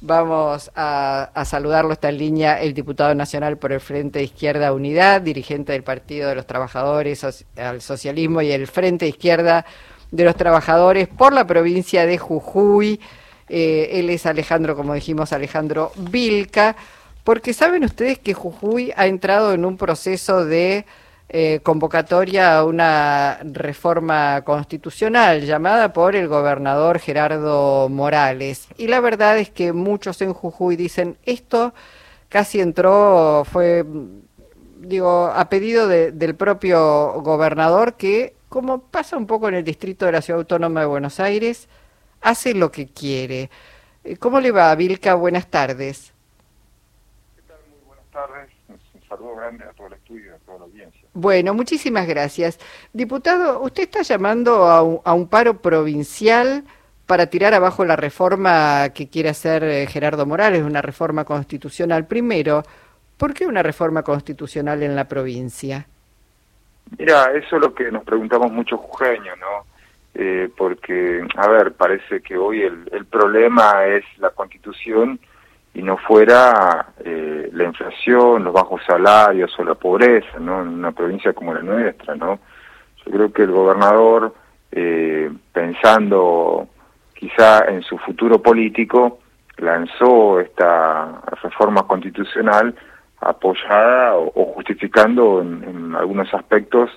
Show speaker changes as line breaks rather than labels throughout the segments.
Vamos a, saludarlo, está en línea el diputado nacional por el Frente Izquierda Unidad, dirigente del Partido de los Trabajadores al Socialismo y el Frente Izquierda de los Trabajadores por la provincia de Jujuy. Eh, él es Alejandro, como dijimos, Alejandro Vilca, porque saben ustedes que Jujuy ha entrado en un proceso de eh, convocatoria a una reforma constitucional llamada por el gobernador Gerardo Morales. Y la verdad es que muchos en Jujuy dicen, esto casi entró, fue, digo, a pedido del propio gobernador que, como pasa un poco en el distrito de la Ciudad Autónoma de Buenos Aires, hace lo que quiere. Eh, ¿Cómo le va, Vilca? Buenas tardes.
¿Qué tal? Muy buenas tardes. Un saludo grande a todo el estudio y a toda la audiencia.
Bueno, muchísimas gracias. Diputado, usted está llamando a un, paro provincial para tirar abajo la reforma que quiere hacer eh, Gerardo Morales, una reforma constitucional. Primero, ¿por qué una reforma constitucional en la provincia?
Mira, eso es lo que nos preguntamos mucho jujeños, ¿no? Eh, porque, a ver, parece que hoy el, el problema es la constitución y no fuera eh, la inflación, los bajos salarios o la pobreza, ¿no? En una provincia como la nuestra, ¿no? Yo creo que el gobernador, eh, pensando quizá en su futuro político, lanzó esta reforma constitucional apoyada o, justificando en, algunos aspectos,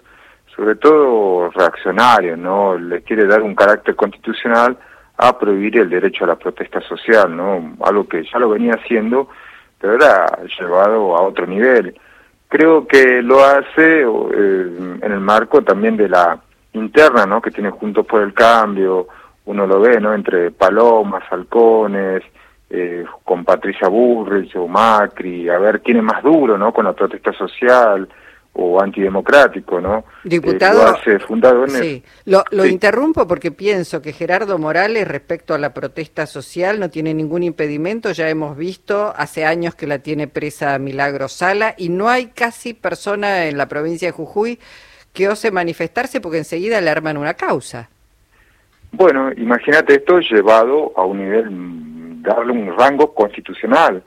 sobre todo reaccionarios, ¿no? Le quiere dar un carácter constitucional a prohibir el derecho a la protesta social, ¿no? Algo que ya lo venía haciendo, pero era llevado a otro nivel. Creo que lo hace eh, en el marco también de la interna, ¿no? Que tiene Juntos por el Cambio, uno lo ve, ¿no? Entre Palomas, Halcones, eh, con Patricia Burrich o Macri, a ver quién es más duro, ¿no? Con la protesta social, o antidemocrático, ¿no?
Diputado, lo hace fundado en sí. Lo, lo interrumpo porque pienso que Gerardo Morales respecto a la protesta social no tiene ningún impedimento, ya hemos visto hace años que la tiene presa Milagro Sala y no hay casi persona en la provincia de Jujuy que ose manifestarse porque enseguida le arman una causa.
Bueno, imagínate esto llevado a un nivel, darle un rango constitucional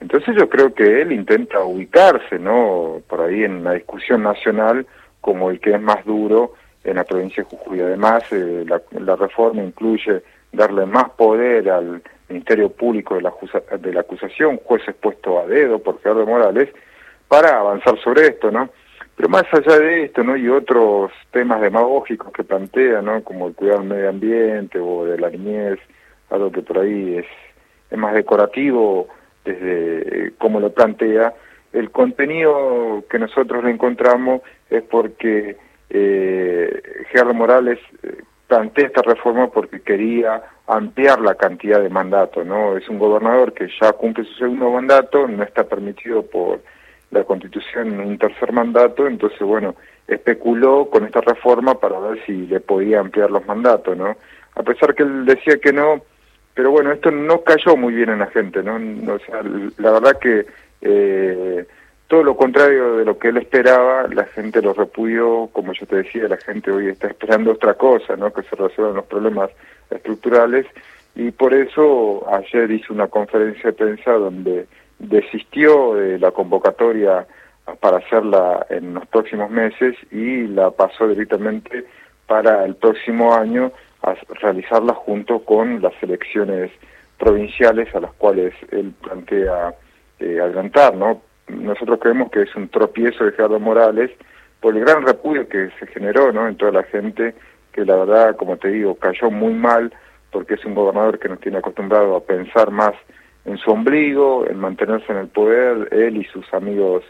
entonces yo creo que él intenta ubicarse, ¿no? Por ahí en la discusión nacional como el que es más duro en la provincia de Jujuy. Además, eh, la, reforma incluye darle más poder al Ministerio Público de la, de la acusación, juez expuesto a dedo por Gerardo Morales, para avanzar sobre esto, ¿no? Pero más allá de esto, ¿no? Y otros temas demagógicos que plantea, ¿no? Como el cuidado del medio ambiente o de la niñez, algo que por ahí es, es más decorativo, desde cómo lo plantea. El contenido que nosotros le encontramos es porque eh, Gerardo Morales eh, plantea esta reforma porque quería ampliar la cantidad de mandatos, ¿no? Es un gobernador que ya cumple su segundo mandato, no está permitido por la Constitución un tercer mandato, entonces, bueno, especuló con esta reforma para ver si le podía ampliar los mandatos, ¿no? A pesar que él decía que no, pero bueno, esto no cayó muy bien en la gente, ¿no? la verdad que eh, todo lo contrario de lo que él esperaba, la gente lo repudió, como yo te decía, la gente hoy está esperando otra cosa, ¿no? Que se resuelvan los problemas estructurales y por eso ayer hizo una conferencia de prensa donde desistió de la convocatoria para hacerla en los próximos meses y la pasó directamente para el próximo año a realizarla junto con las elecciones provinciales a las cuales él plantea eh, adelantar, ¿no? Nosotros creemos que es un tropiezo de Gerardo Morales por el gran repudio que se generó, ¿no? En toda la gente que la verdad, como te digo, cayó muy mal porque es un gobernador que nos tiene acostumbrado a pensar más en su ombligo, en mantenerse en el poder, él y sus amigos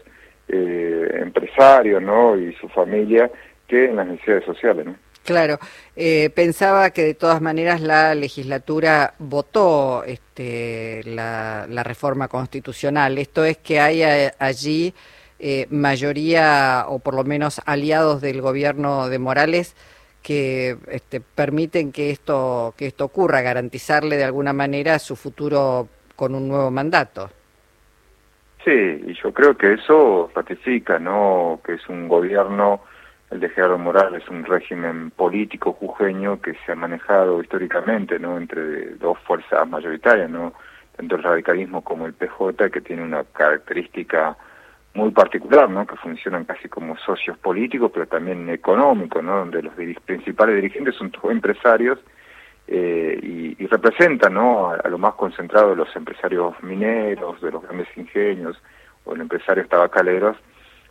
eh, empresarios, ¿no? Y su familia, que en las necesidades sociales, ¿no?
Claro, eh, pensaba que de todas maneras la legislatura votó este, la, reforma constitucional. Esto es que hay allí eh, mayoría o por lo menos aliados del gobierno de Morales que este, permiten que esto que esto ocurra, garantizarle de alguna manera su futuro con un nuevo mandato.
Sí, y yo creo que eso ratifica, ¿no? Que es un gobierno el de Gerardo Morales, un régimen político jujeño que se ha manejado históricamente no entre dos fuerzas mayoritarias, no dentro del radicalismo como el PJ, que tiene una característica muy particular, ¿no? que funcionan casi como socios políticos, pero también económicos, ¿no? donde los principales dirigentes son empresarios eh, y, representan ¿no? A, lo más concentrado de los empresarios mineros, de los grandes ingenios o los empresarios tabacaleros,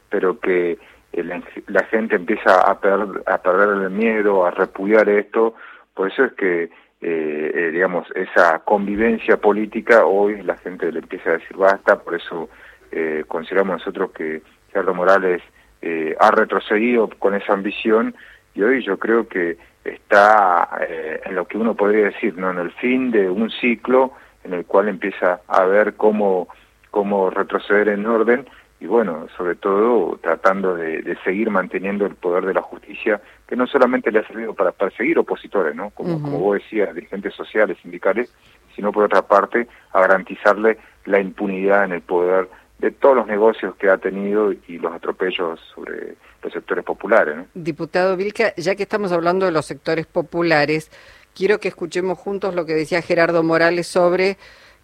pero que eh, la, gente empieza a, a perder el miedo, a repudiar esto, por eso es que eh, digamos, esa convivencia política, hoy la gente le empieza a decir basta, por eso eh, consideramos nosotros que Gerardo Morales eh, ha retrocedido con esa ambición y hoy yo creo que está eh, en lo que uno podría decir, ¿no? en el fin de un ciclo en el cual empieza a ver cómo, cómo retroceder en orden y bueno, sobre todo tratando de, seguir manteniendo el poder de la justicia, que no solamente le ha servido para perseguir opositores, ¿no? Como, como vos decías, dirigentes sociales, sindicales, sino por otra parte a garantizarle la impunidad en el poder de todos los negocios que ha tenido y los atropellos sobre los sectores populares.
Diputado Vilca, ya que estamos hablando de los sectores populares, quiero que escuchemos juntos lo que decía Gerardo Morales sobre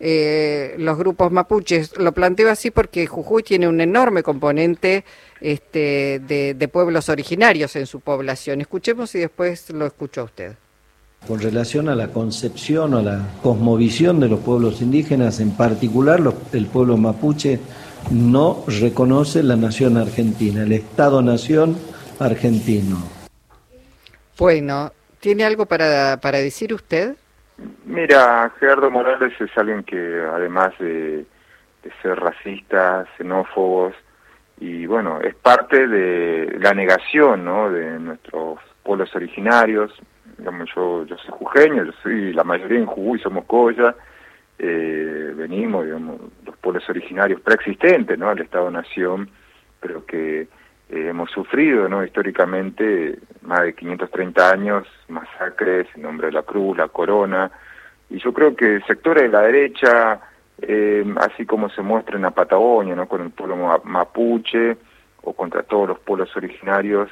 eh, los grupos mapuches. Lo planteo así porque Jujuy tiene un enorme componente este, de, de pueblos originarios en su población. Escuchemos y después lo escucho a usted.
Con relación a la concepción o a la cosmovisión de los pueblos indígenas, en particular el pueblo mapuche, no reconoce la nación argentina, el Estado-nación argentino.
Bueno, ¿tiene algo para, para decir usted?
Mira, Gerardo Morales es alguien que además de, ser racista, xenófobos, y bueno, es parte de la negación ¿no? de nuestros pueblos originarios. Yo, yo soy jujeño, yo soy la mayoría en Jujuy somos Coya, eh, venimos, digamos, los pueblos originarios preexistentes, ¿no? Al Estado-Nación, pero que eh, hemos sufrido, ¿no? Históricamente, más de 530 años, masacres en nombre de la Cruz, la Corona, y yo creo que sectores de la derecha, eh, así como se muestra en la Patagonia, ¿no? Con el pueblo mapuche o contra todos los pueblos originarios,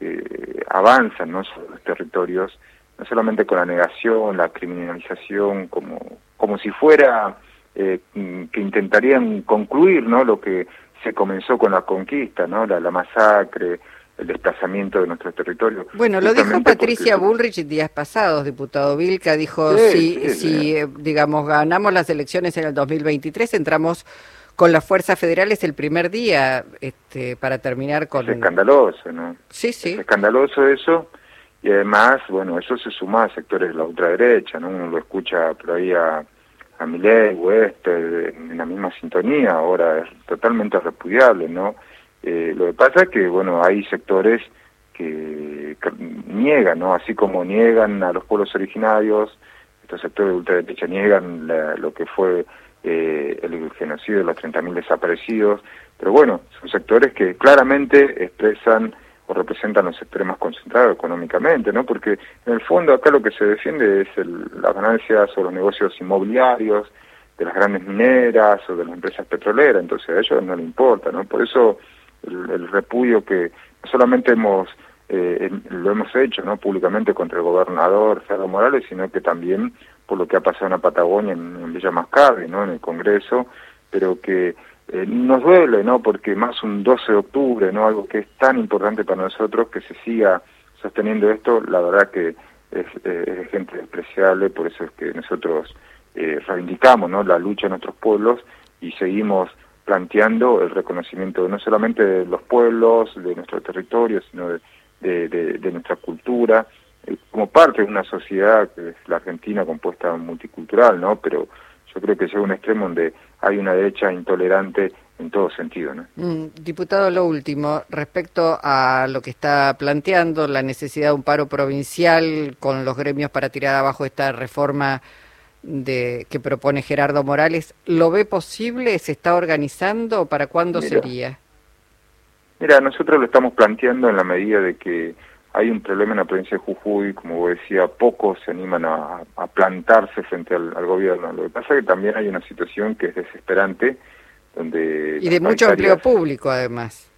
eh, avanzan, ¿no? Sobre los territorios, no solamente con la negación, la criminalización, como como si fuera eh, que intentarían concluir no lo que se comenzó con la conquista no la, masacre el desplazamiento de nuestro territorio.
Bueno, lo dijo Patricia Bullrich días pasados, diputado Vilca, dijo, si, si eh, digamos, ganamos las elecciones en el 2023, entramos con las fuerzas federales el primer día este, para terminar con...
Es escandaloso, ¿no?
Sí, sí.
Es escandaloso eso, y además, bueno, eso se suma a sectores de la ultraderecha, ¿no? Uno lo escucha por ahí a a Milei o este en la misma sintonía, ahora es totalmente repudiable, ¿no? Eh, lo que pasa es que, bueno, hay sectores que, niegan, ¿no? Así como niegan a los pueblos originarios, estos sectores de ultraderecha niegan lo que fue eh, el genocidio de los 30.000 desaparecidos, pero bueno, son sectores que claramente expresan o representan los sectores más concentrados económicamente, ¿no? Porque en el fondo acá lo que se defiende es el, las ganancias o los negocios inmobiliarios de las grandes mineras o de las empresas petroleras, entonces a ellos no les importa, ¿no? Por eso el, repudio que no solamente hemos eh, lo hemos hecho, ¿no? Públicamente contra el gobernador Gerardo Morales, sino que también por lo que ha pasado en la Patagonia, en, en Villa Mascardi, ¿no? En el Congreso, pero que eh, nos duele, ¿no? Porque más un 12 de octubre, ¿no? Algo que es tan importante para nosotros que se siga sosteniendo esto, la verdad que es, eh, gente despreciable, por eso es que nosotros eh, reivindicamos, ¿no? La lucha de nuestros pueblos y seguimos planteando el reconocimiento no solamente de los pueblos, de nuestro territorio, sino de, de nuestra cultura, eh, como parte de una sociedad que es la Argentina compuesta multicultural, ¿no? Pero yo creo que llega a un extremo donde hay una derecha intolerante en todo sentido. ¿no?
Mm, diputado, lo último, respecto a lo que está planteando, la necesidad de un paro provincial con los gremios para tirar abajo esta reforma de que propone Gerardo Morales, ¿lo ve posible? ¿Se está organizando? ¿Para cuándo sería?
Mira, nosotros lo estamos planteando en la medida de que hay un problema en la provincia de Jujuy, como vos decía, pocos se animan a, plantarse frente al, gobierno. Lo que pasa es que también hay una situación que es desesperante, donde...
Y de mucho empleo público, además.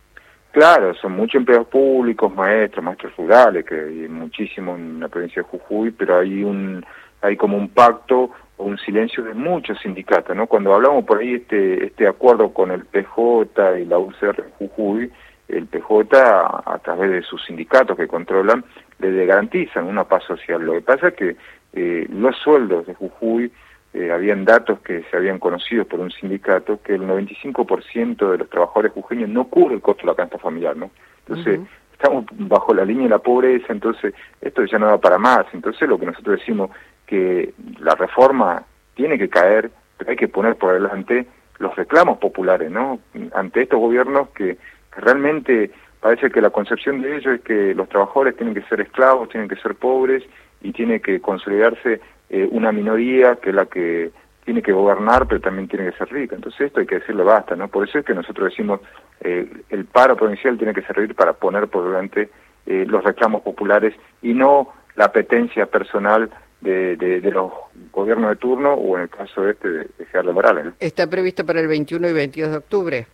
Claro, son muchos empleados públicos, maestros, maestros rurales, que hay muchísimo en la provincia de Jujuy, pero hay un hay como un pacto o un silencio de muchos sindicatos, ¿no? Cuando hablamos por ahí este este acuerdo con el PJ y la UCR Jujuy, el PJ a, través de sus sindicatos que controlan le garantizan una paz social. Lo que pasa es que eh, los sueldos de Jujuy eh, habían datos que se habían conocido por un sindicato que el 95% de los trabajadores jujeños no cubre el costo de la canasta familiar, ¿no? Entonces, estamos bajo la línea de la pobreza, entonces esto ya no va para más. Entonces, lo que nosotros decimos que la reforma tiene que caer, pero hay que poner por delante los reclamos populares, ¿no? Ante estos gobiernos que, realmente parece que la concepción de ellos es que los trabajadores tienen que ser esclavos, tienen que ser pobres y tiene que consolidarse eh, una minoría que es la que tiene que gobernar, pero también tiene que ser rica. Entonces esto hay que decirle basta, ¿no? Por eso es que nosotros decimos eh, el paro provincial tiene que servir para poner por delante eh, los reclamos populares y no la apetencia personal de, de, los gobiernos de turno o en el caso este de, Gerardo Morales.
¿Está previsto para el 21 y 22 de octubre?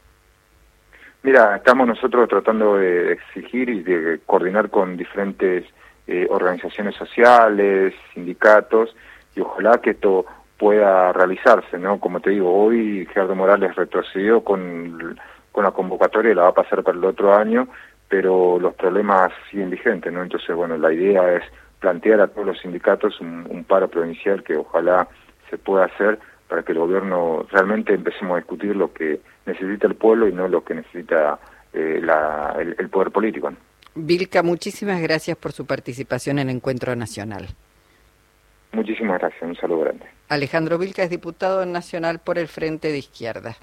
Mira, estamos nosotros tratando de exigir y de coordinar con diferentes eh, organizaciones sociales, sindicatos, y ojalá que esto pueda realizarse, ¿no? Como te digo, hoy Gerardo Morales retrocedió con, con la convocatoria la va a pasar para el otro año, pero los problemas siguen vigentes, ¿no? Entonces, bueno, la idea es plantear a todos los sindicatos un, paro provincial que ojalá se pueda hacer para que el gobierno realmente empecemos a discutir lo que necesita el pueblo y no lo que necesita eh, el, poder político.
Vilca, muchísimas gracias por su participación en el Encuentro Nacional.
Muchísimas gracias, un saludo grande.
Alejandro Vilca es diputado nacional por el Frente de Izquierda.